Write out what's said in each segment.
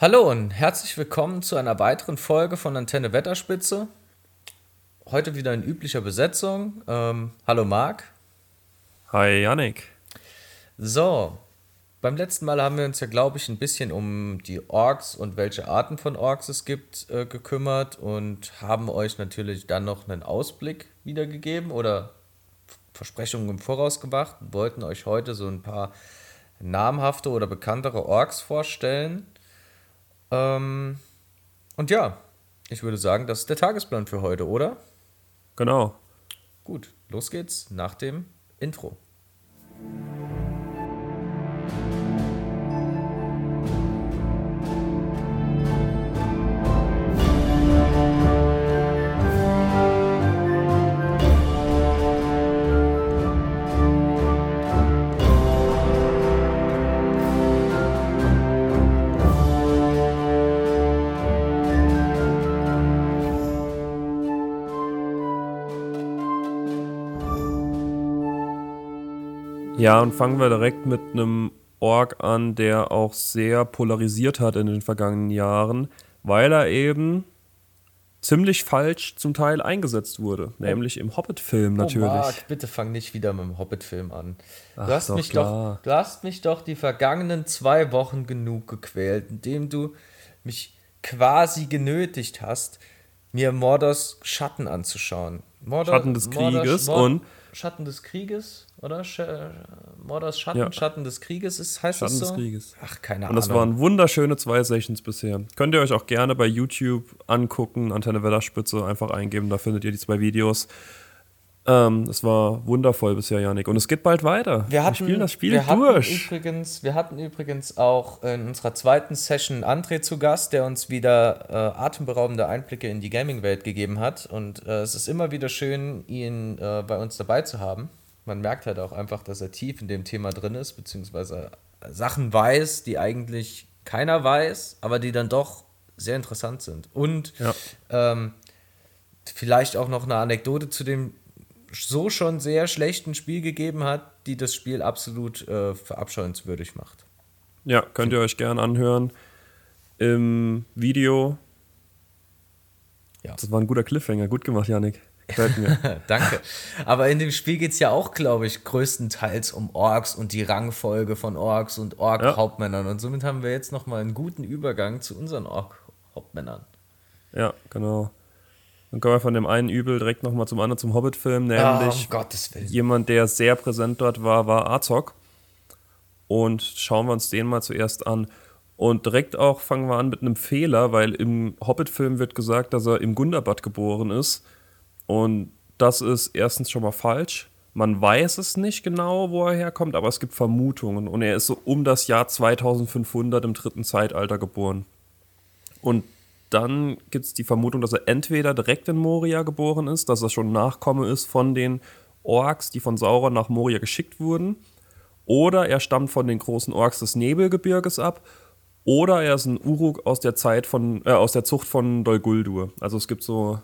Hallo und herzlich willkommen zu einer weiteren Folge von Antenne Wetterspitze. Heute wieder in üblicher Besetzung. Ähm, hallo Marc. Hi Yannick. So, beim letzten Mal haben wir uns ja, glaube ich, ein bisschen um die Orks und welche Arten von Orks es gibt äh, gekümmert und haben euch natürlich dann noch einen Ausblick wiedergegeben oder Versprechungen im Voraus gemacht. Wollten euch heute so ein paar namhafte oder bekanntere Orks vorstellen. Ähm, und ja, ich würde sagen, das ist der Tagesplan für heute, oder? Genau. Gut, los geht's nach dem Intro. Ja, und fangen wir direkt mit einem Org an, der auch sehr polarisiert hat in den vergangenen Jahren, weil er eben ziemlich falsch zum Teil eingesetzt wurde, nämlich im Hobbit-Film natürlich. Oh Marc, bitte fang nicht wieder mit dem Hobbit-Film an. Du Ach, hast, doch, mich doch, du hast mich doch die vergangenen zwei Wochen genug gequält, indem du mich quasi genötigt hast, mir Mordors Schatten anzuschauen. Mordor, Schatten des Krieges Mordor, und Schatten des Krieges, oder? Sch Mordors Schatten, ja. Schatten des Krieges ist, heißt Schatten das so? des Krieges. Ach, keine Ahnung. Und das waren wunderschöne zwei Sessions bisher. Könnt ihr euch auch gerne bei YouTube angucken, Antenne Wellerspitze einfach eingeben, da findet ihr die zwei Videos. Ähm, es war wundervoll bisher, Janik. Und es geht bald weiter. Wir, hatten, wir spielen das Spiel wir durch. Übrigens, wir hatten übrigens auch in unserer zweiten Session André zu Gast, der uns wieder äh, atemberaubende Einblicke in die Gaming-Welt gegeben hat. Und äh, es ist immer wieder schön, ihn äh, bei uns dabei zu haben. Man merkt halt auch einfach, dass er tief in dem Thema drin ist, beziehungsweise Sachen weiß, die eigentlich keiner weiß, aber die dann doch sehr interessant sind. Und ja. ähm, vielleicht auch noch eine Anekdote zu dem so schon sehr schlechten Spiel gegeben hat, die das Spiel absolut äh, verabscheuenswürdig macht. Ja, könnt ihr euch gern anhören. Im Video. Ja. Das war ein guter Cliffhanger. Gut gemacht, Janik. Danke. Aber in dem Spiel geht es ja auch, glaube ich, größtenteils um Orks und die Rangfolge von Orks und Ork-Hauptmännern. Ja. Und somit haben wir jetzt nochmal einen guten Übergang zu unseren Ork-Hauptmännern. Ja, genau. Dann kommen wir von dem einen Übel direkt nochmal zum anderen, zum Hobbit-Film, nämlich oh, um jemand, der sehr präsent dort war, war Azog. Und schauen wir uns den mal zuerst an. Und direkt auch fangen wir an mit einem Fehler, weil im Hobbit-Film wird gesagt, dass er im Gundabad geboren ist. Und das ist erstens schon mal falsch. Man weiß es nicht genau, wo er herkommt, aber es gibt Vermutungen. Und er ist so um das Jahr 2500 im dritten Zeitalter geboren. Und dann gibt es die Vermutung, dass er entweder direkt in Moria geboren ist, dass er schon Nachkomme ist von den Orks, die von Sauron nach Moria geschickt wurden, oder er stammt von den großen Orks des Nebelgebirges ab, oder er ist ein Uruk aus der Zeit von, äh, aus der Zucht von Dol Guldur. Also es gibt so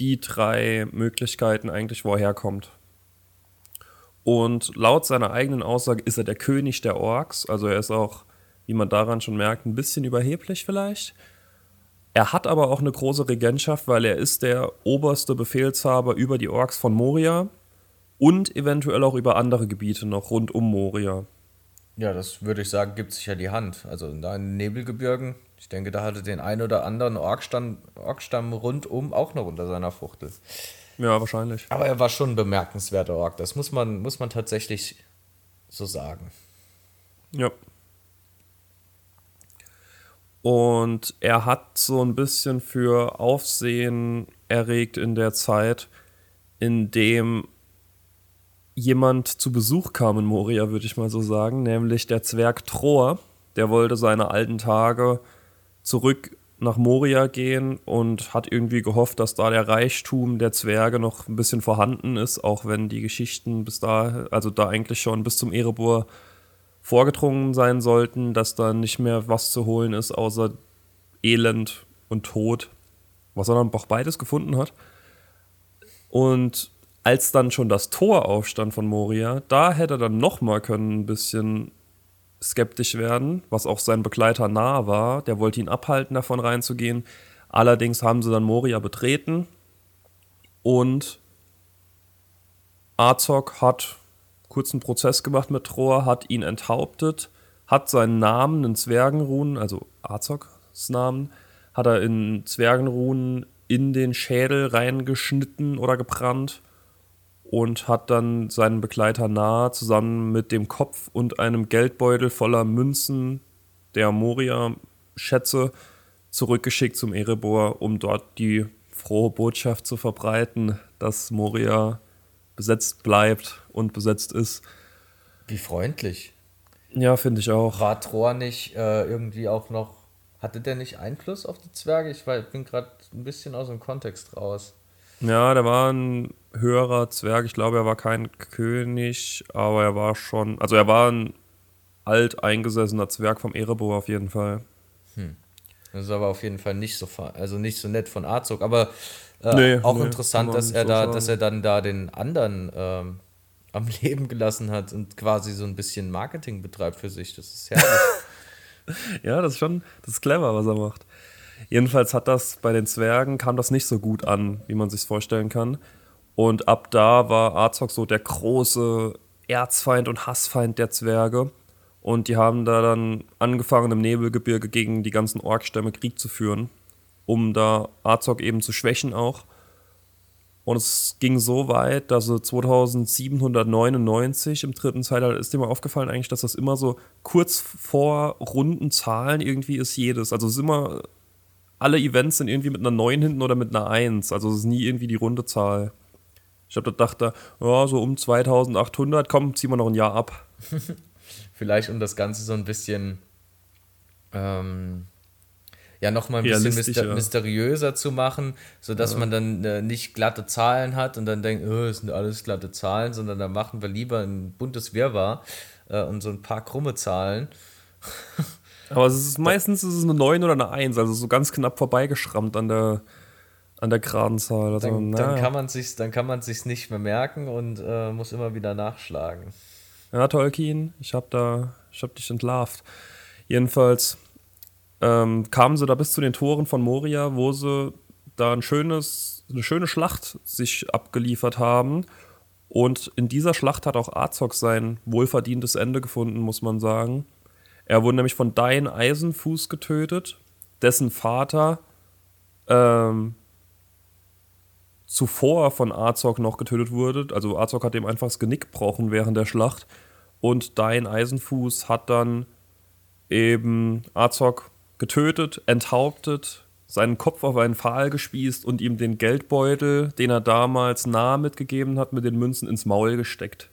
die drei Möglichkeiten eigentlich, wo er herkommt. Und laut seiner eigenen Aussage ist er der König der Orks, also er ist auch, wie man daran schon merkt, ein bisschen überheblich vielleicht. Er hat aber auch eine große Regentschaft, weil er ist der oberste Befehlshaber über die Orks von Moria und eventuell auch über andere Gebiete noch rund um Moria. Ja, das würde ich sagen, gibt sich ja die Hand. Also da in den Nebelgebirgen, ich denke, da hatte den ein oder anderen Orkstamm, Orkstamm rundum auch noch unter seiner Fuchtel. Ja, wahrscheinlich. Aber er war schon ein bemerkenswerter Ork. Das muss man, muss man tatsächlich so sagen. Ja. Und er hat so ein bisschen für Aufsehen erregt in der Zeit, in dem jemand zu Besuch kam in Moria, würde ich mal so sagen, nämlich der Zwerg Troer. Der wollte seine alten Tage zurück nach Moria gehen und hat irgendwie gehofft, dass da der Reichtum der Zwerge noch ein bisschen vorhanden ist, auch wenn die Geschichten bis da, also da eigentlich schon bis zum Erebor vorgedrungen sein sollten, dass da nicht mehr was zu holen ist, außer Elend und Tod, was er dann auch beides gefunden hat. Und als dann schon das Tor aufstand von Moria, da hätte er dann noch mal können ein bisschen skeptisch werden, was auch sein Begleiter nahe war. Der wollte ihn abhalten, davon reinzugehen. Allerdings haben sie dann Moria betreten und Azog hat kurzen Prozess gemacht mit Troa, hat ihn enthauptet, hat seinen Namen in Zwergenrunen, also Azogs Namen, hat er in Zwergenrunen in den Schädel reingeschnitten oder gebrannt und hat dann seinen Begleiter nahe zusammen mit dem Kopf und einem Geldbeutel voller Münzen der Moria-Schätze zurückgeschickt zum Erebor, um dort die frohe Botschaft zu verbreiten, dass Moria besetzt bleibt und besetzt ist. Wie freundlich. Ja, finde ich auch. War Thor nicht äh, irgendwie auch noch, hatte der nicht Einfluss auf die Zwerge? Ich war, bin gerade ein bisschen aus dem Kontext raus. Ja, der war ein höherer Zwerg. Ich glaube, er war kein König, aber er war schon, also er war ein alt eingesessener Zwerg vom Erebor auf jeden Fall. Hm. Das ist aber auf jeden Fall nicht so, also nicht so nett von Arzog, aber äh, nee, auch nee, interessant, dass er so da, sagen. dass er dann da den anderen ähm, am Leben gelassen hat und quasi so ein bisschen Marketing betreibt für sich. Das ist herrlich. ja, das ist schon, das ist clever, was er macht. Jedenfalls hat das bei den Zwergen kam das nicht so gut an, wie man sich vorstellen kann. Und ab da war Arzog so der große Erzfeind und Hassfeind der Zwerge. Und die haben da dann angefangen, im Nebelgebirge gegen die ganzen Orkstämme Krieg zu führen, um da Azog eben zu schwächen auch. Und es ging so weit, dass 2799 im dritten Zeitalter ist dir mal aufgefallen eigentlich, dass das immer so kurz vor runden Zahlen irgendwie ist jedes. Also es ist immer, alle Events sind irgendwie mit einer 9 hinten oder mit einer 1. Also es ist nie irgendwie die runde Zahl. Ich habe da gedacht, ja, so um 2800, komm, ziehen wir noch ein Jahr ab. Vielleicht um das Ganze so ein bisschen ähm, ja nochmal ein bisschen myster mysteriöser zu machen, sodass ja. man dann äh, nicht glatte Zahlen hat und dann denkt, oh, sind alles glatte Zahlen, sondern da machen wir lieber ein buntes Wirrwarr äh, und so ein paar krumme Zahlen. Aber es ist meistens ist es eine 9 oder eine 1, also so ganz knapp vorbeigeschrammt an der, an der geraden Zahl. Also, dann, dann, kann man sich's, dann kann man sich's nicht mehr merken und äh, muss immer wieder nachschlagen. Ja, Tolkien, ich hab da, ich hab dich entlarvt. Jedenfalls ähm, kamen sie da bis zu den Toren von Moria, wo sie da ein schönes, eine schöne Schlacht sich abgeliefert haben. Und in dieser Schlacht hat auch Azog sein wohlverdientes Ende gefunden, muss man sagen. Er wurde nämlich von Dain Eisenfuß getötet, dessen Vater ähm, zuvor von Azog noch getötet wurde. Also Azog hat ihm einfach das Genick gebrochen während der Schlacht. Und Dain Eisenfuß hat dann eben Azog getötet, enthauptet, seinen Kopf auf einen Pfahl gespießt und ihm den Geldbeutel, den er damals nah mitgegeben hat, mit den Münzen ins Maul gesteckt.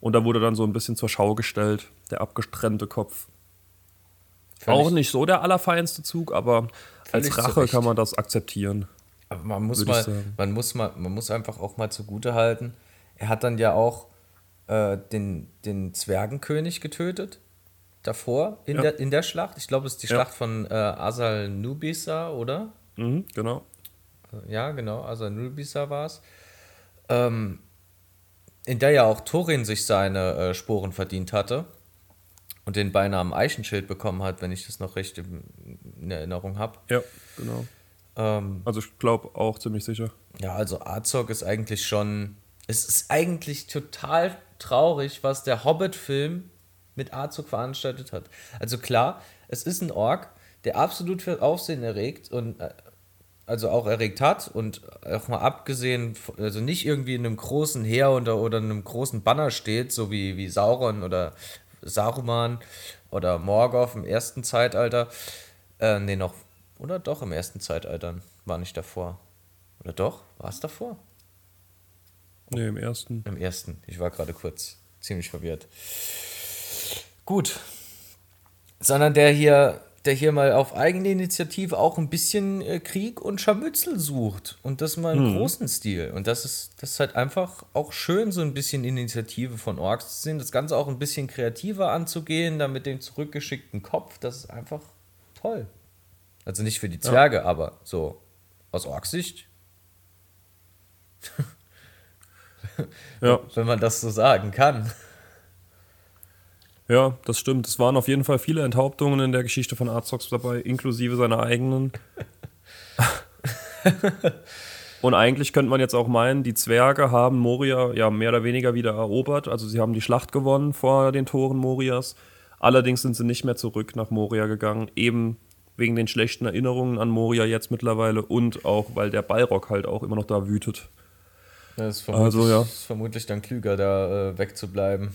Und da wurde dann so ein bisschen zur Schau gestellt, der abgestrennte Kopf. Völlig Auch nicht so der allerfeinste Zug, aber als Rache zurecht. kann man das akzeptieren. Aber man muss mal, man muss mal, man muss einfach auch mal zugute halten. Er hat dann ja auch äh, den, den Zwergenkönig getötet davor in, ja. der, in der Schlacht. Ich glaube, es ist die ja. Schlacht von äh, Asal Nubisa, oder? Mhm, genau. Ja, genau, Asal Nubisa war es. Ähm, in der ja auch Thorin sich seine äh, Sporen verdient hatte und den Beinamen Eichenschild bekommen hat, wenn ich das noch recht in Erinnerung habe. Ja, genau. Ähm, also ich glaube auch ziemlich sicher. Ja, also Azog ist eigentlich schon, es ist eigentlich total traurig, was der Hobbit-Film mit A-Zug veranstaltet hat. Also klar, es ist ein Ork, der absolut für Aufsehen erregt und äh, also auch erregt hat und auch mal abgesehen, also nicht irgendwie in einem großen Heer oder, oder einem großen Banner steht, so wie, wie Sauron oder Saruman oder Morgoth im ersten Zeitalter. Äh, nee, noch, oder doch im ersten Zeitalter, war nicht davor. Oder doch? War es davor? Nee, im ersten. Im ersten. Ich war gerade kurz ziemlich verwirrt. Gut. Sondern der hier, der hier mal auf eigene Initiative auch ein bisschen äh, Krieg und Scharmützel sucht. Und das mal im hm. großen Stil. Und das ist, das ist halt einfach auch schön, so ein bisschen Initiative von Orks zu sehen. Das Ganze auch ein bisschen kreativer anzugehen, dann mit dem zurückgeschickten Kopf. Das ist einfach toll. Also nicht für die Zwerge, ja. aber so aus Orksicht. ja. Wenn man das so sagen kann. Ja, das stimmt. Es waren auf jeden Fall viele Enthauptungen in der Geschichte von Arzox dabei, inklusive seiner eigenen. Und eigentlich könnte man jetzt auch meinen, die Zwerge haben Moria ja mehr oder weniger wieder erobert. Also sie haben die Schlacht gewonnen vor den Toren Morias. Allerdings sind sie nicht mehr zurück nach Moria gegangen, eben wegen den schlechten Erinnerungen an Moria jetzt mittlerweile und auch, weil der Balrog halt auch immer noch da wütet. Das ist vermutlich, also, ja. ist vermutlich dann klüger, da äh, wegzubleiben.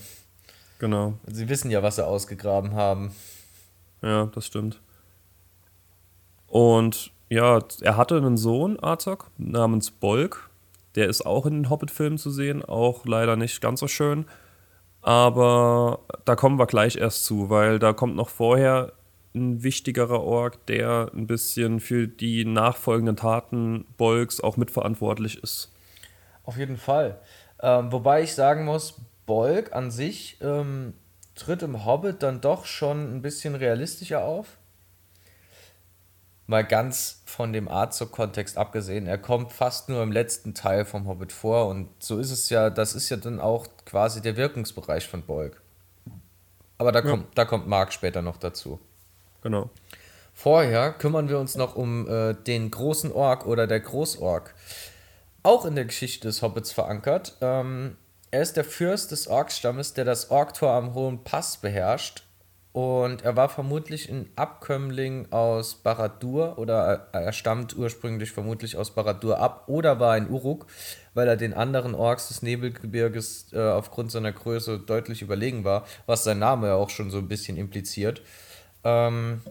Genau. Sie wissen ja, was sie ausgegraben haben. Ja, das stimmt. Und ja, er hatte einen Sohn, Arzok, namens Bolk. Der ist auch in den Hobbit-Filmen zu sehen, auch leider nicht ganz so schön. Aber da kommen wir gleich erst zu, weil da kommt noch vorher ein wichtigerer Ork, der ein bisschen für die nachfolgenden Taten Bolks auch mitverantwortlich ist. Auf jeden Fall. Ähm, wobei ich sagen muss, Bolk an sich ähm, tritt im Hobbit dann doch schon ein bisschen realistischer auf. Mal ganz von dem Arzog-Kontext abgesehen, er kommt fast nur im letzten Teil vom Hobbit vor und so ist es ja, das ist ja dann auch quasi der Wirkungsbereich von Bolk. Aber da, ja. kommt, da kommt Mark später noch dazu. Genau. Vorher kümmern wir uns noch um äh, den großen Ork oder der Großork. Auch in der Geschichte des Hobbits verankert. Ähm, er ist der Fürst des Orkstammes, der das Orktor am Hohen Pass beherrscht. Und er war vermutlich ein Abkömmling aus Baradur oder er stammt ursprünglich vermutlich aus Baradur ab oder war ein Uruk, weil er den anderen Orks des Nebelgebirges äh, aufgrund seiner Größe deutlich überlegen war, was sein Name ja auch schon so ein bisschen impliziert. Ähm,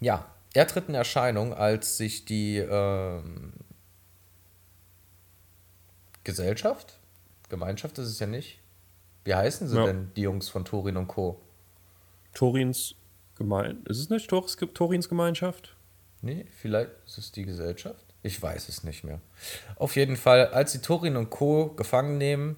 ja, er tritt in Erscheinung, als sich die ähm, Gesellschaft, Gemeinschaft ist es ja nicht. Wie heißen sie ja. denn, die Jungs von Torin und Co.? Torins Gemein. Ist es nicht Tor Torins Gemeinschaft? Nee, vielleicht ist es die Gesellschaft. Ich weiß es nicht mehr. Auf jeden Fall, als die Torin und Co. gefangen nehmen,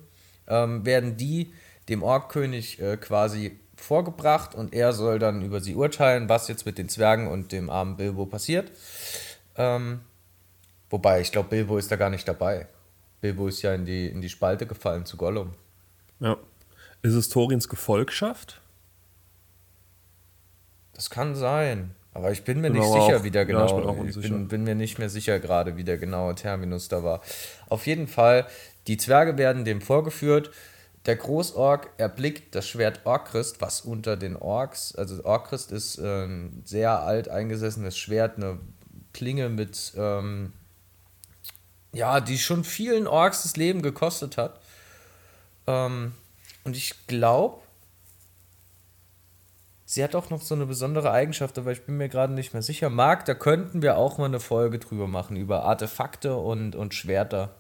ähm, werden die dem Orkkönig äh, quasi vorgebracht und er soll dann über sie urteilen, was jetzt mit den Zwergen und dem armen Bilbo passiert. Ähm, wobei, ich glaube, Bilbo ist da gar nicht dabei. Bilbo ist ja in die, in die Spalte gefallen zu Gollum. Ja. Ist es Torins Gefolgschaft? Das kann sein. Aber ich bin mir bin nicht sicher, auch, wie der genau. Ja, ich, ich bin, bin, mir nicht mehr sicher gerade, wie der genaue Terminus da war. Auf jeden Fall, die Zwerge werden dem vorgeführt der Großork erblickt das Schwert Orkrist, was unter den Orks, also Orkrist ist ein sehr alt eingesessenes Schwert, eine Klinge mit, ähm, ja, die schon vielen Orks das Leben gekostet hat. Ähm, und ich glaube, sie hat auch noch so eine besondere Eigenschaft, aber ich bin mir gerade nicht mehr sicher. Marc, da könnten wir auch mal eine Folge drüber machen, über Artefakte und, und Schwerter.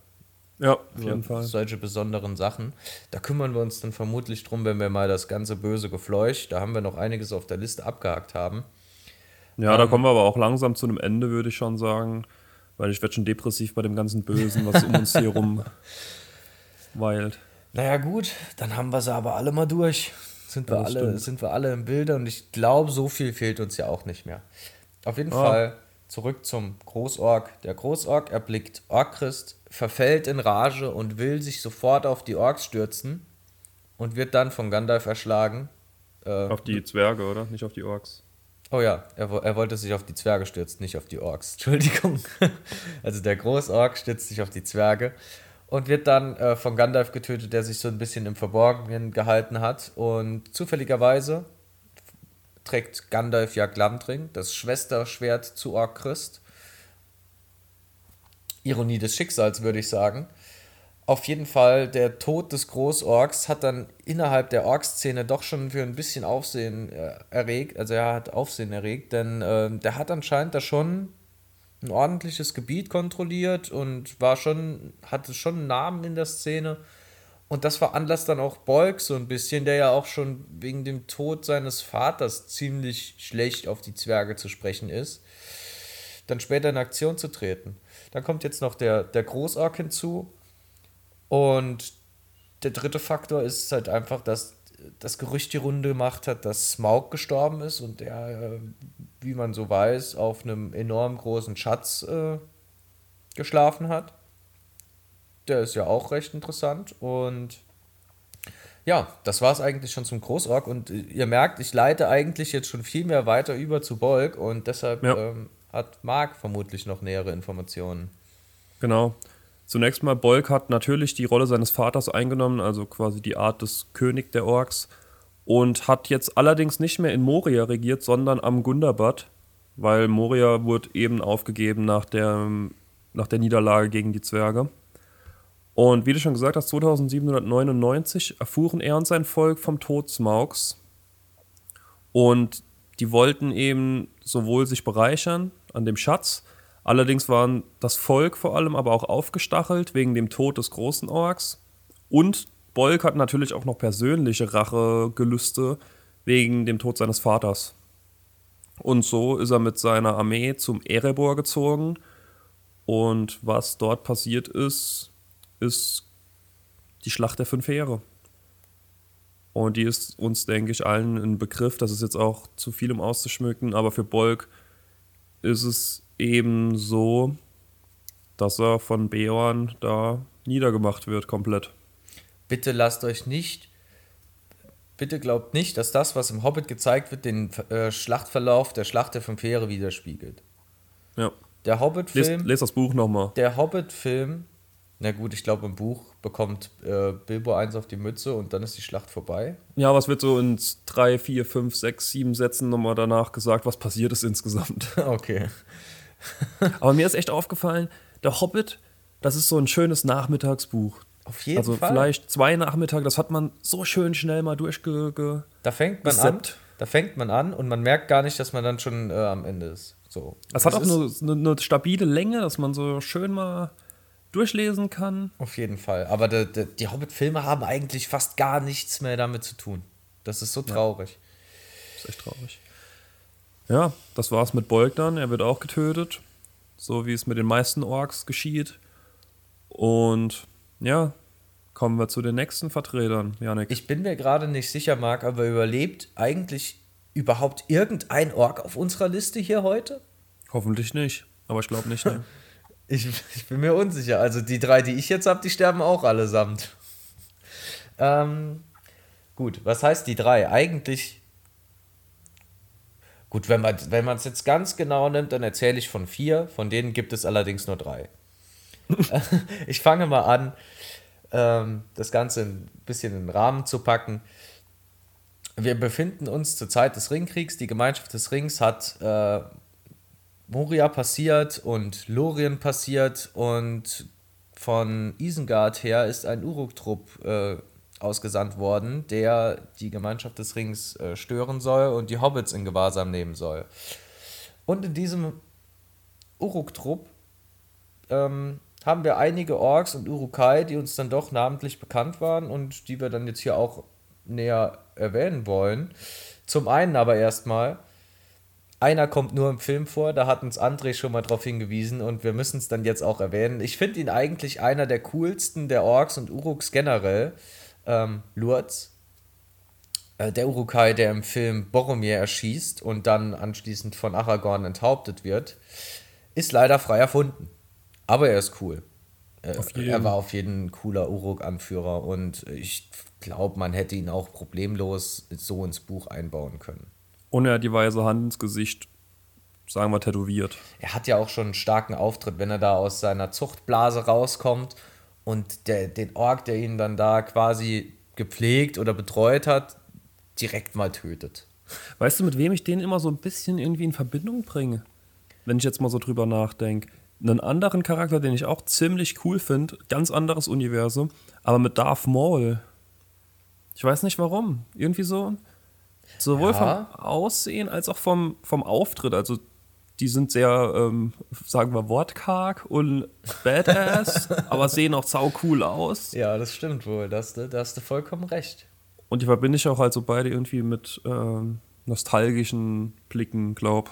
Ja, auf jeden Fall. Solche besonderen Sachen. Da kümmern wir uns dann vermutlich drum, wenn wir mal das ganze böse Gefleuch, da haben wir noch einiges auf der Liste abgehakt haben. Ja, ähm, da kommen wir aber auch langsam zu einem Ende, würde ich schon sagen. Weil ich werde schon depressiv bei dem ganzen Bösen, was um uns hier rum weilt. Naja, gut, dann haben wir sie aber alle mal durch. Sind wir, ja, alle, sind wir alle im Bilde und ich glaube, so viel fehlt uns ja auch nicht mehr. Auf jeden ah. Fall zurück zum Großorg. Der Großorg erblickt Orchrist verfällt in Rage und will sich sofort auf die Orks stürzen und wird dann von Gandalf erschlagen. Äh, auf die Zwerge, oder? Nicht auf die Orks. Oh ja, er, er wollte sich auf die Zwerge stürzen, nicht auf die Orks. Entschuldigung. also der Großork stürzt sich auf die Zwerge und wird dann äh, von Gandalf getötet, der sich so ein bisschen im Verborgenen gehalten hat. Und zufälligerweise trägt Gandalf ja Glamdring, das Schwesterschwert zu Ork Christ. Ironie des Schicksals, würde ich sagen. Auf jeden Fall, der Tod des Großorks hat dann innerhalb der Ork-Szene doch schon für ein bisschen Aufsehen äh, erregt. Also er hat Aufsehen erregt, denn äh, der hat anscheinend da schon ein ordentliches Gebiet kontrolliert und war schon, hatte schon einen Namen in der Szene. Und das veranlasst dann auch Bolk so ein bisschen, der ja auch schon wegen dem Tod seines Vaters ziemlich schlecht auf die Zwerge zu sprechen ist, dann später in Aktion zu treten. Dann kommt jetzt noch der, der Großark hinzu. Und der dritte Faktor ist halt einfach, dass das Gerücht die Runde gemacht hat, dass Smaug gestorben ist und der, äh, wie man so weiß, auf einem enorm großen Schatz äh, geschlafen hat. Der ist ja auch recht interessant und Ja, das war es eigentlich schon zum Großorg und äh, ihr merkt, ich leite eigentlich jetzt schon viel mehr weiter über zu Bolk und deshalb ja. ähm, hat Marc vermutlich noch nähere Informationen. Genau. Zunächst mal, Bolk hat natürlich die Rolle seines Vaters eingenommen, also quasi die Art des König der Orks und hat jetzt allerdings nicht mehr in Moria regiert, sondern am Gundabad, weil Moria wurde eben aufgegeben nach der, nach der Niederlage gegen die Zwerge. Und wie du schon gesagt hast, 2799 erfuhren er und sein Volk vom Tod Smaugs. Und die wollten eben sowohl sich bereichern an dem Schatz, allerdings waren das Volk vor allem aber auch aufgestachelt wegen dem Tod des großen Orks. Und Bolk hat natürlich auch noch persönliche Rachegelüste wegen dem Tod seines Vaters. Und so ist er mit seiner Armee zum Erebor gezogen. Und was dort passiert ist, ist die Schlacht der fünf Heere. Und die ist uns, denke ich, allen ein Begriff. Das ist jetzt auch zu viel, um auszuschmücken. Aber für Bolk ist es eben so, dass er von Beorn da niedergemacht wird, komplett. Bitte lasst euch nicht, bitte glaubt nicht, dass das, was im Hobbit gezeigt wird, den äh, Schlachtverlauf der Schlacht der Fünf Heere widerspiegelt. Ja. Der Hobbit-Film. Lest, lest das Buch nochmal. Der Hobbit-Film na gut, ich glaube, im Buch bekommt äh, Bilbo eins auf die Mütze und dann ist die Schlacht vorbei. Ja, was wird so in drei, vier, fünf, sechs, sieben Sätzen nochmal danach gesagt, was passiert ist insgesamt. Okay. Aber mir ist echt aufgefallen, der Hobbit, das ist so ein schönes Nachmittagsbuch. Auf jeden also Fall. Also vielleicht zwei Nachmittage, das hat man so schön schnell mal durchge... Da fängt man an. Da fängt man an und man merkt gar nicht, dass man dann schon äh, am Ende ist. So. Es hat auch eine, eine, eine stabile Länge, dass man so schön mal durchlesen kann. Auf jeden Fall. Aber de, de, die Hobbit-Filme haben eigentlich fast gar nichts mehr damit zu tun. Das ist so traurig. Ja. Das ist echt traurig. Ja, das war's mit Bolg dann. Er wird auch getötet. So wie es mit den meisten Orks geschieht. Und ja, kommen wir zu den nächsten Vertretern, Janik. Ich bin mir gerade nicht sicher, Marc, aber überlebt eigentlich überhaupt irgendein Ork auf unserer Liste hier heute? Hoffentlich nicht, aber ich glaube nicht. Ne? Ich, ich bin mir unsicher. Also die drei, die ich jetzt habe, die sterben auch allesamt. Ähm, gut, was heißt die drei? Eigentlich. Gut, wenn man wenn es jetzt ganz genau nimmt, dann erzähle ich von vier. Von denen gibt es allerdings nur drei. ich fange mal an, ähm, das Ganze ein bisschen in den Rahmen zu packen. Wir befinden uns zur Zeit des Ringkriegs. Die Gemeinschaft des Rings hat äh, Moria passiert und Lorien passiert und von Isengard her ist ein Uruk-Trupp äh, ausgesandt worden, der die Gemeinschaft des Rings äh, stören soll und die Hobbits in Gewahrsam nehmen soll. Und in diesem Uruk-Trupp ähm, haben wir einige Orks und Urukai, die uns dann doch namentlich bekannt waren und die wir dann jetzt hier auch näher erwähnen wollen. Zum einen aber erstmal einer kommt nur im Film vor, da hat uns André schon mal drauf hingewiesen und wir müssen es dann jetzt auch erwähnen. Ich finde ihn eigentlich einer der coolsten der Orks und Uruks generell. Ähm, Lurz, äh, der Urukai, der im Film Boromir erschießt und dann anschließend von Aragorn enthauptet wird, ist leider frei erfunden. Aber er ist cool. Äh, er war auf jeden cooler Uruk-Anführer und ich glaube, man hätte ihn auch problemlos so ins Buch einbauen können. Und er hat die weiße Hand ins Gesicht, sagen wir, tätowiert. Er hat ja auch schon einen starken Auftritt, wenn er da aus seiner Zuchtblase rauskommt und der, den Ork, der ihn dann da quasi gepflegt oder betreut hat, direkt mal tötet. Weißt du, mit wem ich den immer so ein bisschen irgendwie in Verbindung bringe? Wenn ich jetzt mal so drüber nachdenke. Einen anderen Charakter, den ich auch ziemlich cool finde, ganz anderes Universum, aber mit Darth Maul. Ich weiß nicht warum. Irgendwie so. Sowohl ja. vom Aussehen als auch vom, vom Auftritt. Also die sind sehr, ähm, sagen wir, wortkarg und badass, aber sehen auch sau cool aus. Ja, das stimmt wohl. Da hast du, da hast du vollkommen recht. Und die verbinde ich auch halt so beide irgendwie mit ähm, nostalgischen Blicken, glaub.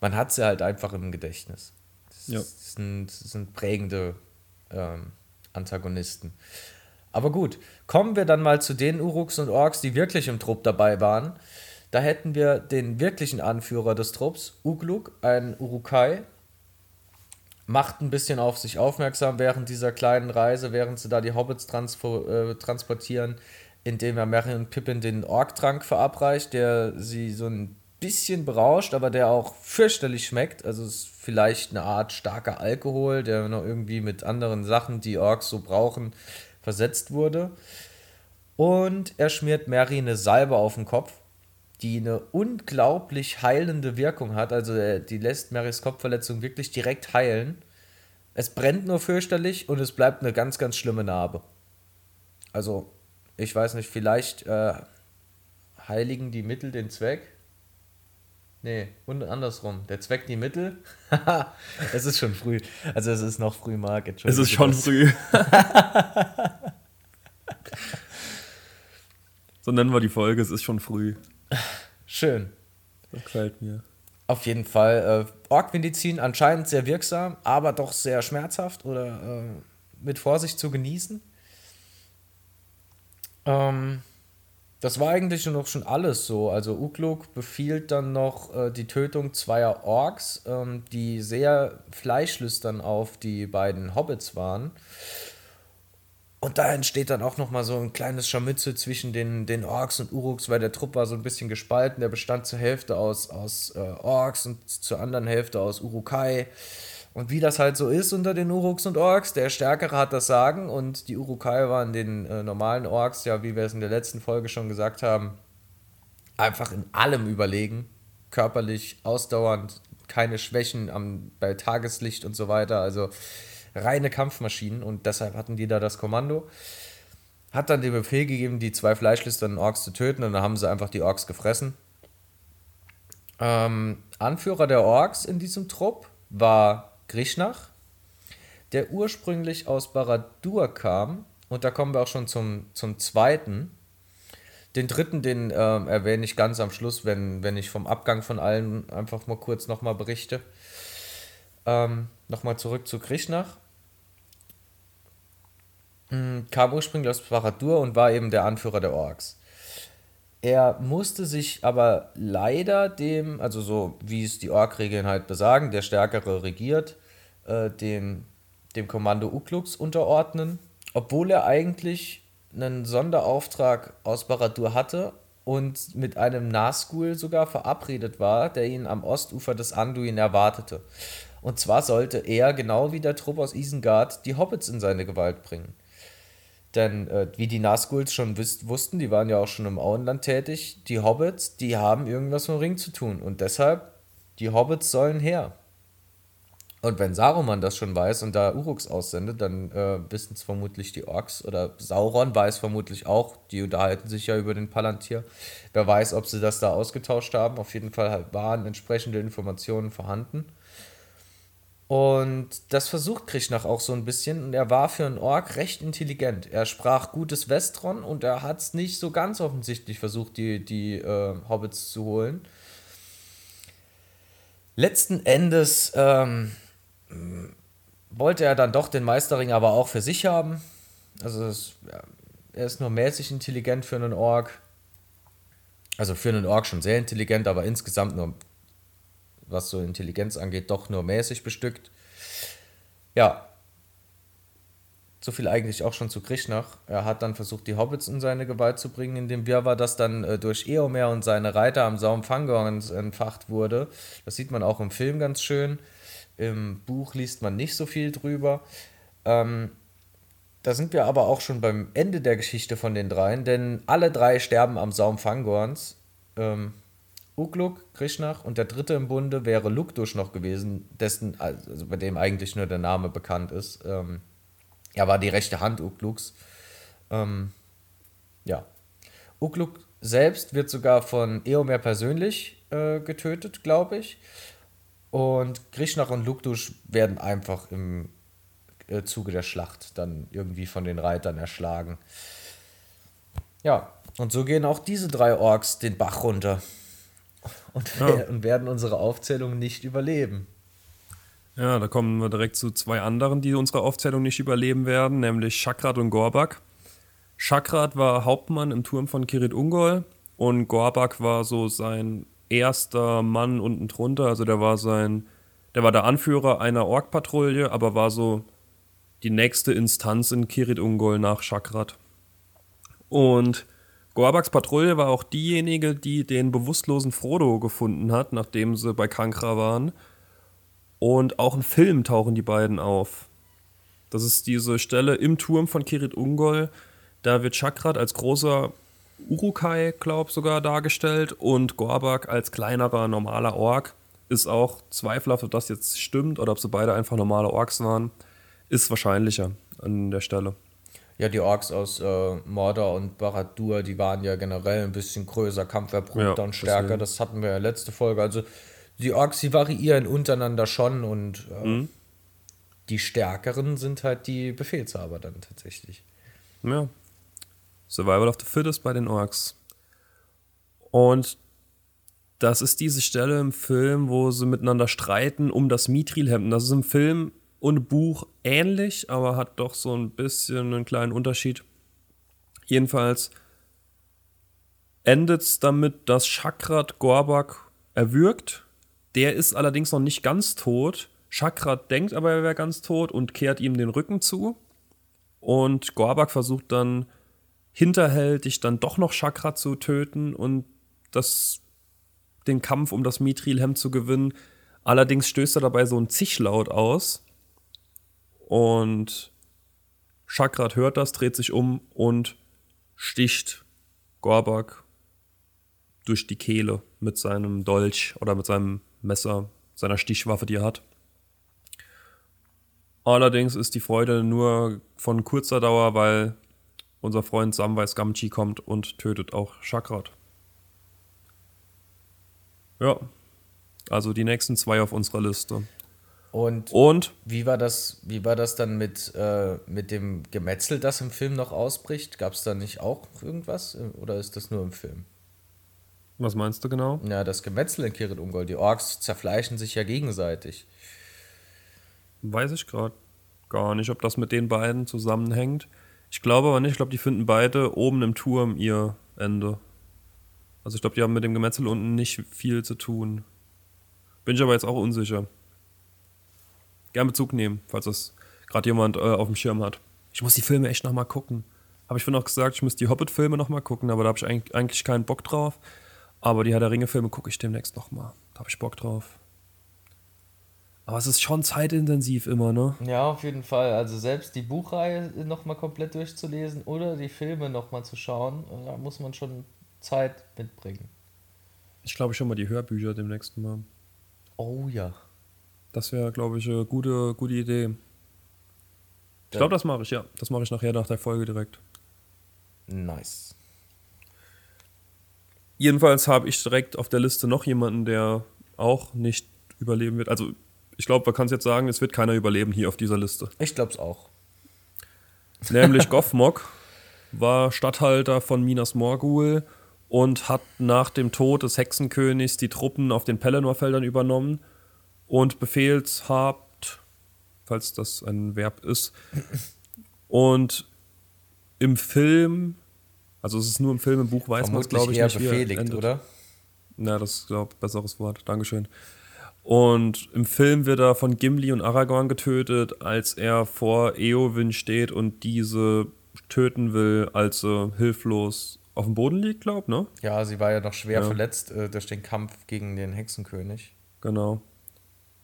Man hat sie halt einfach im Gedächtnis. Das ja. sind, sind prägende ähm, Antagonisten. Aber gut, kommen wir dann mal zu den Uruks und Orks, die wirklich im Trupp dabei waren. Da hätten wir den wirklichen Anführer des Trupps, Ugluk, ein Urukai. macht ein bisschen auf sich aufmerksam während dieser kleinen Reise, während sie da die Hobbits äh, transportieren, indem er Merry und Pippin den Orktrank verabreicht, der sie so ein bisschen berauscht, aber der auch fürchterlich schmeckt. Also es ist vielleicht eine Art starker Alkohol, der noch irgendwie mit anderen Sachen, die Orks so brauchen, versetzt wurde. Und er schmiert Mary eine Salbe auf den Kopf, die eine unglaublich heilende Wirkung hat. Also die lässt Marys Kopfverletzung wirklich direkt heilen. Es brennt nur fürchterlich und es bleibt eine ganz, ganz schlimme Narbe. Also, ich weiß nicht, vielleicht äh, heiligen die Mittel den Zweck. Nee, und andersrum. Der Zweck die Mittel. es ist schon früh. Also es ist noch früh, Marc. Es ist schon früh. so nennen wir die Folge, es ist schon früh. Schön. Das gefällt mir. Auf jeden Fall. Äh, Orgmedizin anscheinend sehr wirksam, aber doch sehr schmerzhaft oder äh, mit Vorsicht zu genießen. Ähm, das war eigentlich noch schon alles so. Also Ugluk befiehlt dann noch äh, die Tötung zweier Orks, ähm, die sehr fleischlüstern auf die beiden Hobbits waren. Und da entsteht dann auch nochmal so ein kleines Scharmützel zwischen den, den Orks und Uruks, weil der Trupp war so ein bisschen gespalten. Der bestand zur Hälfte aus, aus äh, Orks und zur anderen Hälfte aus Urukai. Und wie das halt so ist unter den Uruks und Orks, der Stärkere hat das Sagen und die Urukai waren den äh, normalen Orks, ja, wie wir es in der letzten Folge schon gesagt haben, einfach in allem überlegen. Körperlich, ausdauernd, keine Schwächen am, bei Tageslicht und so weiter. Also reine Kampfmaschinen und deshalb hatten die da das Kommando. Hat dann den Befehl gegeben, die zwei fleischlisternden Orks zu töten und dann haben sie einfach die Orks gefressen. Ähm, Anführer der Orks in diesem Trupp war Grishnach, der ursprünglich aus Baradur kam. Und da kommen wir auch schon zum, zum zweiten. Den dritten, den äh, erwähne ich ganz am Schluss, wenn, wenn ich vom Abgang von allen einfach mal kurz nochmal berichte. Ähm, nochmal zurück zu Grishnach. Hm, kam ursprünglich aus Baradur und war eben der Anführer der Orks. Er musste sich aber leider dem, also so wie es die Ork-Regeln halt besagen, der Stärkere regiert, äh, dem, dem Kommando Ukluks unterordnen, obwohl er eigentlich einen Sonderauftrag aus Baradur hatte und mit einem Nazgul sogar verabredet war, der ihn am Ostufer des Anduin erwartete. Und zwar sollte er, genau wie der Trupp aus Isengard, die Hobbits in seine Gewalt bringen. Denn äh, wie die Nazguls schon wussten, die waren ja auch schon im Auenland tätig, die Hobbits, die haben irgendwas mit dem Ring zu tun. Und deshalb, die Hobbits sollen her. Und wenn Saruman das schon weiß und da Uruks aussendet, dann äh, wissen es vermutlich die Orks oder Sauron weiß vermutlich auch. Die unterhalten sich ja über den Palantir. Wer weiß, ob sie das da ausgetauscht haben. Auf jeden Fall waren entsprechende Informationen vorhanden. Und das versucht Krishnach auch so ein bisschen. Und er war für einen Ork recht intelligent. Er sprach gutes Westron und er hat es nicht so ganz offensichtlich versucht, die, die äh, Hobbits zu holen. Letzten Endes ähm, wollte er dann doch den Meisterring aber auch für sich haben. Also es, ja, er ist nur mäßig intelligent für einen Ork. Also für einen Ork schon sehr intelligent, aber insgesamt nur was so Intelligenz angeht, doch nur mäßig bestückt. Ja, so viel eigentlich auch schon zu Krishnach. Er hat dann versucht, die Hobbits in seine Gewalt zu bringen, indem Wirrwarr das dann äh, durch Eomer und seine Reiter am Saum Fangorns entfacht wurde. Das sieht man auch im Film ganz schön. Im Buch liest man nicht so viel drüber. Ähm, da sind wir aber auch schon beim Ende der Geschichte von den dreien, denn alle drei sterben am Saum Fangorns. Ähm, Ugluk, Krishnach und der dritte im Bunde wäre Lukdush noch gewesen, dessen, also bei dem eigentlich nur der Name bekannt ist. Ähm, er war die rechte Hand Ugluks. Ähm, ja. Ugluk selbst wird sogar von Eomer persönlich äh, getötet, glaube ich. Und Krishnach und Lukdush werden einfach im äh, Zuge der Schlacht dann irgendwie von den Reitern erschlagen. Ja, und so gehen auch diese drei Orks den Bach runter und, ja. und werden unsere Aufzählung nicht überleben. Ja, da kommen wir direkt zu zwei anderen, die unsere Aufzählung nicht überleben werden, nämlich Chakrat und Gorbak. Chakrat war Hauptmann im Turm von Kirit Ungol und Gorbak war so sein erster Mann unten drunter, also der war sein Der war der Anführer einer Ork-Patrouille, aber war so die nächste Instanz in Kirit Ungol nach Chakrat. Und Gorbaks Patrouille war auch diejenige, die den bewusstlosen Frodo gefunden hat, nachdem sie bei Kankra waren. Und auch im Film tauchen die beiden auf. Das ist diese Stelle im Turm von Kirit Ungol. Da wird Chakrat als großer Urukai, glaub sogar dargestellt und Gorbak als kleinerer, normaler Ork. Ist auch zweifelhaft, ob das jetzt stimmt oder ob sie beide einfach normale Orks waren. Ist wahrscheinlicher an der Stelle. Ja, die Orks aus äh, Mordor und Barad-dûr, die waren ja generell ein bisschen größer, kampferprobter ja, und stärker. Das hatten wir ja letzte Folge. Also die Orks, die variieren untereinander schon und äh, mhm. die stärkeren sind halt die Befehlshaber dann tatsächlich. Ja. Survival of the Fittest bei den Orks. Und das ist diese Stelle im Film, wo sie miteinander streiten um das Mithril-Hemd. Das ist im Film und Buch ähnlich, aber hat doch so ein bisschen einen kleinen Unterschied. Jedenfalls endet es damit, dass Chakrat Gorbak erwürgt. Der ist allerdings noch nicht ganz tot. Chakrat denkt aber, er wäre ganz tot und kehrt ihm den Rücken zu. Und Gorbak versucht dann hinterhältig dann doch noch Chakrat zu töten und das, den Kampf um das Mithril-Hemd zu gewinnen. Allerdings stößt er dabei so ein Zichlaut aus und Chakrat hört das, dreht sich um und sticht Gorbak durch die Kehle mit seinem Dolch oder mit seinem Messer, seiner Stichwaffe, die er hat. Allerdings ist die Freude nur von kurzer Dauer, weil unser Freund Samwise Gamchi kommt und tötet auch Chakrat. Ja, also die nächsten zwei auf unserer Liste. Und, und wie war das, wie war das dann mit, äh, mit dem Gemetzel, das im Film noch ausbricht? Gab es da nicht auch irgendwas? Oder ist das nur im Film? Was meinst du genau? Ja, das Gemetzel in Kirit Ungol. Die Orks zerfleischen sich ja gegenseitig. Weiß ich gerade gar nicht, ob das mit den beiden zusammenhängt. Ich glaube aber nicht. Ich glaube, die finden beide oben im Turm ihr Ende. Also ich glaube, die haben mit dem Gemetzel unten nicht viel zu tun. Bin ich aber jetzt auch unsicher gern Bezug nehmen, falls das gerade jemand äh, auf dem Schirm hat. Ich muss die Filme echt nochmal gucken. Habe ich vorhin auch gesagt, ich muss die Hobbit-Filme nochmal gucken, aber da habe ich eigentlich, eigentlich keinen Bock drauf. Aber die Herr der Ringe-Filme gucke ich demnächst nochmal. Da habe ich Bock drauf. Aber es ist schon zeitintensiv immer, ne? Ja, auf jeden Fall. Also selbst die Buchreihe nochmal komplett durchzulesen oder die Filme nochmal zu schauen, da muss man schon Zeit mitbringen. Ich glaube schon mal die Hörbücher demnächst mal. Oh ja. Das wäre, glaube ich, eine gute, gute Idee. Ich glaube, das mache ich, ja. Das mache ich nachher nach der Folge direkt. Nice. Jedenfalls habe ich direkt auf der Liste noch jemanden, der auch nicht überleben wird. Also, ich glaube, man kann es jetzt sagen, es wird keiner überleben hier auf dieser Liste. Ich glaube es auch. Nämlich Goffmog war Statthalter von Minas Morgul und hat nach dem Tod des Hexenkönigs die Truppen auf den Pelennor-Feldern übernommen und Befehlshabt, falls das ein Verb ist. Und im Film, also es ist nur im Film, im Buch weiß man es, glaube ich, eher nicht. befehligt, oder? Na, das ist, glaube ich, besseres Wort. Dankeschön. Und im Film wird er von Gimli und Aragorn getötet, als er vor Eowyn steht und diese töten will, als er hilflos auf dem Boden liegt, glaube ich, ne? Ja, sie war ja noch schwer ja. verletzt äh, durch den Kampf gegen den Hexenkönig. Genau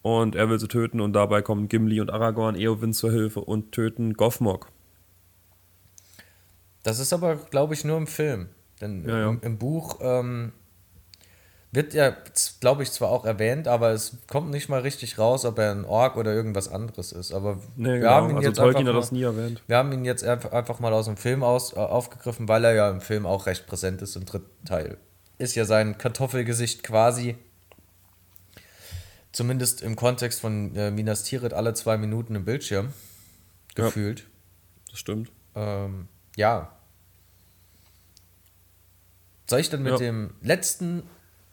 und er will sie töten und dabei kommen Gimli und Aragorn, Eowyn zur Hilfe und töten Goffmog. Das ist aber, glaube ich, nur im Film. Denn ja, ja. Im, im, Buch ähm, wird ja, glaube ich, zwar auch erwähnt, aber es kommt nicht mal richtig raus, ob er ein Ork oder irgendwas anderes ist. Aber nee, wir genau. haben ihn also jetzt Tolkien einfach hat das nie erwähnt. Wir haben ihn jetzt einfach mal aus dem Film aus, äh, aufgegriffen, weil er ja im Film auch recht präsent ist im dritten Teil. Ist ja sein Kartoffelgesicht quasi zumindest im Kontext von äh, Minas Tirith alle zwei Minuten im Bildschirm gefühlt. Ja, das stimmt. Ähm, ja. Soll ich dann mit ja. dem letzten,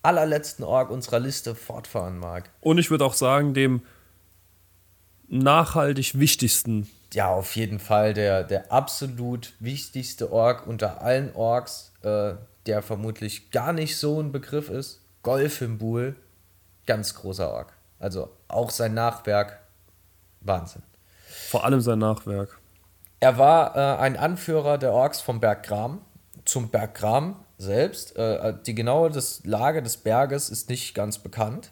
allerletzten Org unserer Liste fortfahren, Marc? Und ich würde auch sagen, dem nachhaltig wichtigsten. Ja, auf jeden Fall der, der absolut wichtigste Org unter allen Orks, äh, der vermutlich gar nicht so ein Begriff ist. Golfimbul Ganz großer Ork. Also auch sein Nachwerk, Wahnsinn. Vor allem sein Nachwerk. Er war äh, ein Anführer der Orks vom Berg Gram. Zum Berg Gram selbst. Äh, die genaue des Lage des Berges ist nicht ganz bekannt.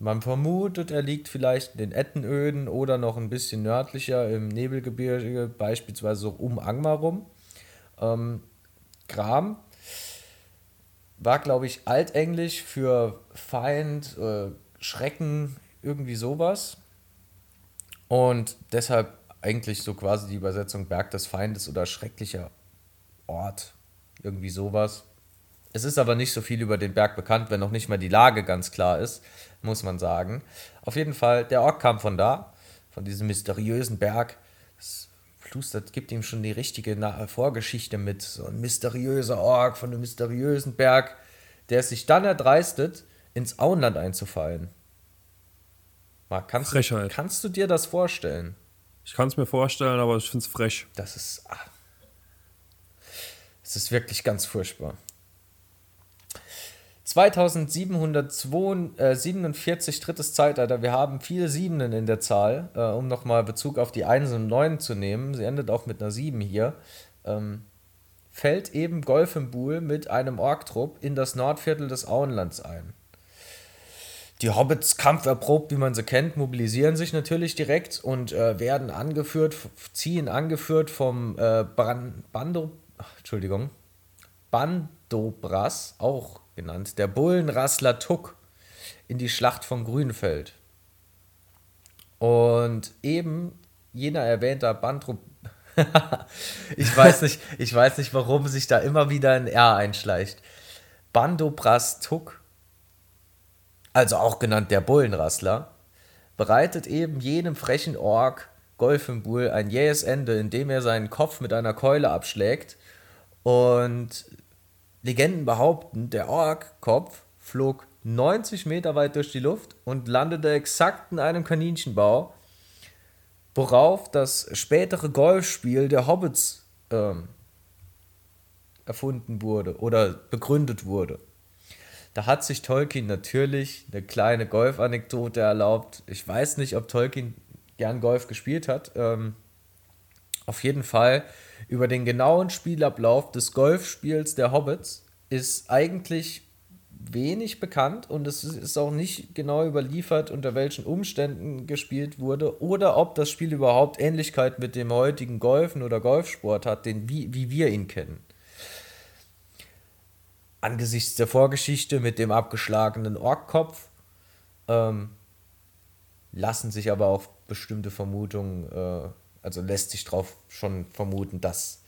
Man vermutet, er liegt vielleicht in den Ettenöden oder noch ein bisschen nördlicher im Nebelgebirge, beispielsweise so um Angmar rum. Ähm, Gram war, glaube ich, altenglisch für Feind, äh, Schrecken, irgendwie sowas. Und deshalb eigentlich so quasi die Übersetzung Berg des Feindes oder schrecklicher Ort, irgendwie sowas. Es ist aber nicht so viel über den Berg bekannt, wenn noch nicht mal die Lage ganz klar ist, muss man sagen. Auf jeden Fall, der Ork kam von da, von diesem mysteriösen Berg. Das gibt ihm schon die richtige Vorgeschichte mit. So ein mysteriöser Ork von einem mysteriösen Berg, der es sich dann erdreistet, ins Auenland einzufallen. Marc, kannst, Frechheit. kannst du dir das vorstellen? Ich kann es mir vorstellen, aber ich finde es frech. Das ist. Ah, es ist wirklich ganz furchtbar. 2747 äh, drittes Zeitalter. Wir haben viele Siebenen in der Zahl, äh, um nochmal Bezug auf die 1 und 9 zu nehmen. Sie endet auch mit einer 7 hier. Ähm, fällt eben Golfenbuhl mit einem Orktrupp in das Nordviertel des Auenlands ein. Die Hobbits, kampferprobt, wie man sie kennt, mobilisieren sich natürlich direkt und äh, werden angeführt, ziehen angeführt vom äh, Bando, Entschuldigung, Bandobras, auch genannt, der Bullenrassler Tuck, in die Schlacht von Grünfeld. Und eben jener erwähnter Bandrup ich weiß nicht, ich weiß nicht, warum sich da immer wieder ein R einschleicht. Bandobras Tuck also auch genannt der Bullenrassler, bereitet eben jenem frechen Ork Golfenbuhl ein jähes Ende, indem er seinen Kopf mit einer Keule abschlägt. Und Legenden behaupten, der Ork-Kopf flog 90 Meter weit durch die Luft und landete exakt in einem Kaninchenbau, worauf das spätere Golfspiel der Hobbits ähm, erfunden wurde oder begründet wurde. Da hat sich Tolkien natürlich eine kleine Golf-Anekdote erlaubt. Ich weiß nicht, ob Tolkien gern Golf gespielt hat. Ähm, auf jeden Fall über den genauen Spielablauf des Golfspiels der Hobbits ist eigentlich wenig bekannt und es ist auch nicht genau überliefert, unter welchen Umständen gespielt wurde oder ob das Spiel überhaupt Ähnlichkeit mit dem heutigen Golfen oder Golfsport hat, den, wie, wie wir ihn kennen. Angesichts der Vorgeschichte mit dem abgeschlagenen Orkkopf ähm, lassen sich aber auch bestimmte Vermutungen, äh, also lässt sich darauf schon vermuten, dass,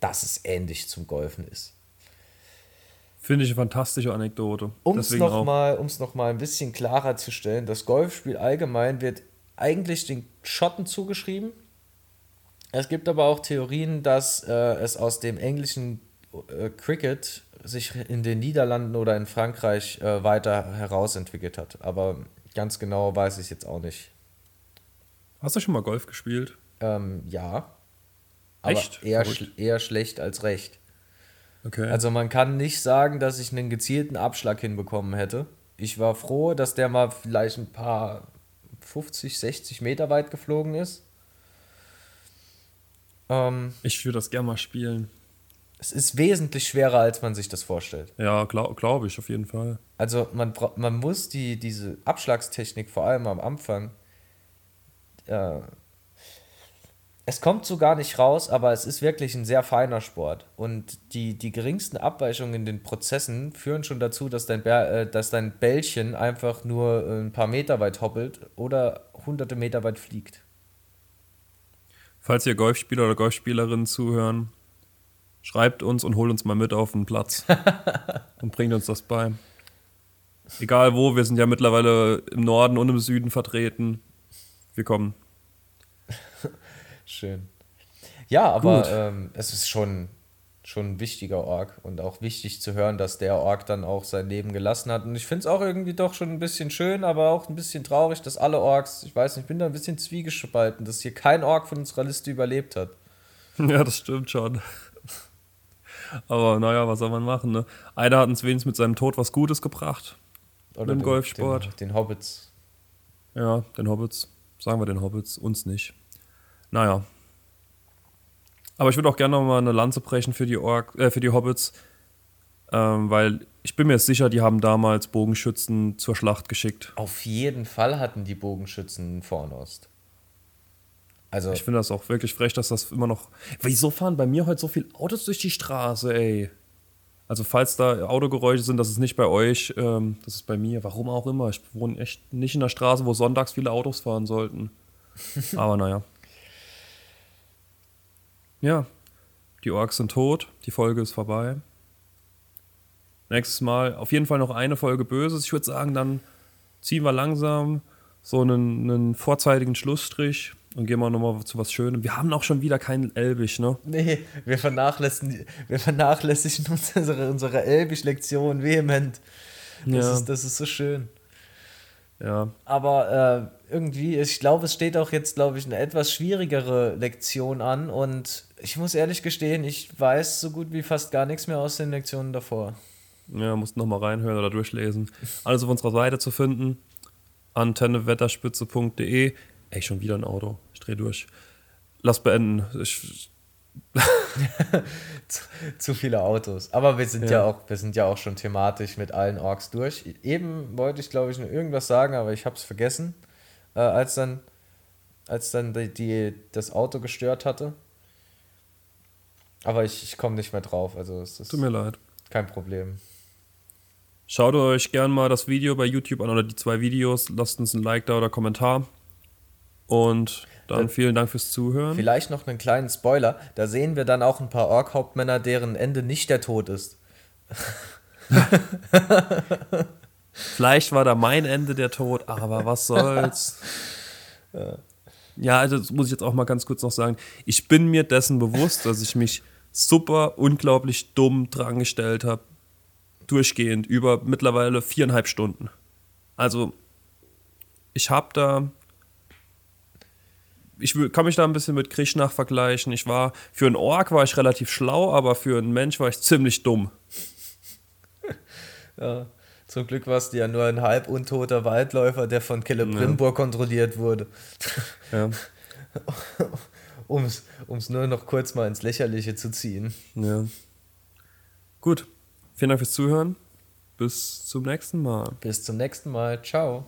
dass es ähnlich zum Golfen ist. Finde ich eine fantastische Anekdote. Um es nochmal noch ein bisschen klarer zu stellen, das Golfspiel allgemein wird eigentlich den Schotten zugeschrieben. Es gibt aber auch Theorien, dass äh, es aus dem englischen äh, Cricket sich in den Niederlanden oder in Frankreich äh, weiter herausentwickelt hat. Aber ganz genau weiß ich jetzt auch nicht. Hast du schon mal Golf gespielt? Ähm, ja. Aber Echt? Eher, schl eher schlecht als recht. Okay. Also man kann nicht sagen, dass ich einen gezielten Abschlag hinbekommen hätte. Ich war froh, dass der mal vielleicht ein paar 50, 60 Meter weit geflogen ist. Ähm, ich würde das gerne mal spielen. Es ist wesentlich schwerer, als man sich das vorstellt. Ja, glaube glaub ich, auf jeden Fall. Also man, man muss die, diese Abschlagstechnik vor allem am Anfang. Äh, es kommt so gar nicht raus, aber es ist wirklich ein sehr feiner Sport. Und die, die geringsten Abweichungen in den Prozessen führen schon dazu, dass dein, Bär, äh, dass dein Bällchen einfach nur ein paar Meter weit hoppelt oder hunderte Meter weit fliegt. Falls ihr Golfspieler oder Golfspielerinnen zuhören, Schreibt uns und holt uns mal mit auf den Platz und bringt uns das bei. Egal wo, wir sind ja mittlerweile im Norden und im Süden vertreten. Wir kommen. Schön. Ja, aber ähm, es ist schon, schon ein wichtiger Org und auch wichtig zu hören, dass der Org dann auch sein Leben gelassen hat. Und ich finde es auch irgendwie doch schon ein bisschen schön, aber auch ein bisschen traurig, dass alle Orks, ich weiß nicht, ich bin da ein bisschen zwiegespalten, dass hier kein Org von unserer Liste überlebt hat. Ja, das stimmt schon. Aber naja, was soll man machen, ne? Einer hat uns wenigstens mit seinem Tod was Gutes gebracht. Oder Im den, Golfsport. Den, den Hobbits. Ja, den Hobbits. Sagen wir den Hobbits, uns nicht. Naja. Aber ich würde auch gerne noch mal eine Lanze brechen für die, Ork, äh, für die Hobbits, ähm, weil ich bin mir sicher, die haben damals Bogenschützen zur Schlacht geschickt. Auf jeden Fall hatten die Bogenschützen Vornost. Also ich finde das auch wirklich frech, dass das immer noch. Wieso fahren bei mir heute so viele Autos durch die Straße, ey? Also falls da Autogeräusche sind, das ist nicht bei euch, ähm, das ist bei mir. Warum auch immer. Ich wohne echt nicht in der Straße, wo sonntags viele Autos fahren sollten. Aber naja. Ja, die Orks sind tot, die Folge ist vorbei. Nächstes Mal auf jeden Fall noch eine Folge Böses. Ich würde sagen, dann ziehen wir langsam so einen, einen vorzeitigen Schlussstrich und gehen wir nochmal zu was Schönem. Wir haben auch schon wieder keinen Elbisch, ne? Nee, wir vernachlässigen, wir vernachlässigen unsere, unsere Elbisch-Lektion vehement. Das, ja. ist, das ist so schön. Ja. Aber äh, irgendwie, ich glaube, es steht auch jetzt, glaube ich, eine etwas schwierigere Lektion an und ich muss ehrlich gestehen, ich weiß so gut wie fast gar nichts mehr aus den Lektionen davor. Ja, musst nochmal reinhören oder durchlesen. Alles auf unserer Seite zu finden. Antennewetterspitze.de. Ey, schon wieder ein Auto. Ich drehe durch. Lass beenden. Ich zu, zu, viele Autos. Aber wir sind ja. ja. auch, wir sind ja auch schon thematisch mit allen Orks durch. Eben wollte ich, glaube ich, nur irgendwas sagen, aber ich habe es vergessen, äh, als dann, als dann die, die, das Auto gestört hatte. Aber ich, ich komme nicht mehr drauf. Also es ist Tut mir leid. Kein Problem. Schaut euch gern mal das Video bei YouTube an oder die zwei Videos. Lasst uns ein Like da oder Kommentar. Und dann vielen Dank fürs Zuhören. Vielleicht noch einen kleinen Spoiler. Da sehen wir dann auch ein paar Ork-Hauptmänner, deren Ende nicht der Tod ist. Vielleicht war da mein Ende der Tod, aber was soll's. ja. also das muss ich jetzt auch mal ganz kurz noch sagen. Ich bin mir dessen bewusst, dass ich mich super unglaublich dumm dran gestellt habe. Durchgehend über mittlerweile viereinhalb Stunden. Also, ich habe da ich kann mich da ein bisschen mit Krishna vergleichen. Ich war, für einen Ork war ich relativ schlau, aber für einen Mensch war ich ziemlich dumm. ja, zum Glück warst du ja nur ein halb untoter Waldläufer, der von Celebrimbor ja. kontrolliert wurde. Ja. um es nur noch kurz mal ins Lächerliche zu ziehen. Ja. Gut. Vielen Dank fürs Zuhören. Bis zum nächsten Mal. Bis zum nächsten Mal. Ciao.